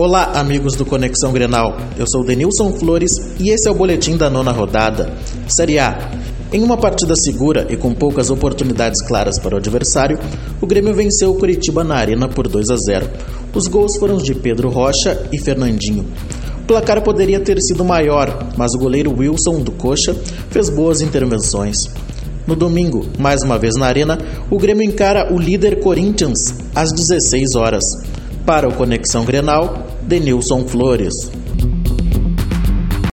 Olá, amigos do Conexão Grenal. Eu sou Denilson Flores e esse é o boletim da nona rodada. Série A. Em uma partida segura e com poucas oportunidades claras para o adversário, o Grêmio venceu o Curitiba na Arena por 2 a 0. Os gols foram de Pedro Rocha e Fernandinho. O placar poderia ter sido maior, mas o goleiro Wilson do Coxa fez boas intervenções. No domingo, mais uma vez na Arena, o Grêmio encara o líder Corinthians às 16 horas. Para o Conexão Grenal, Denilson Flores.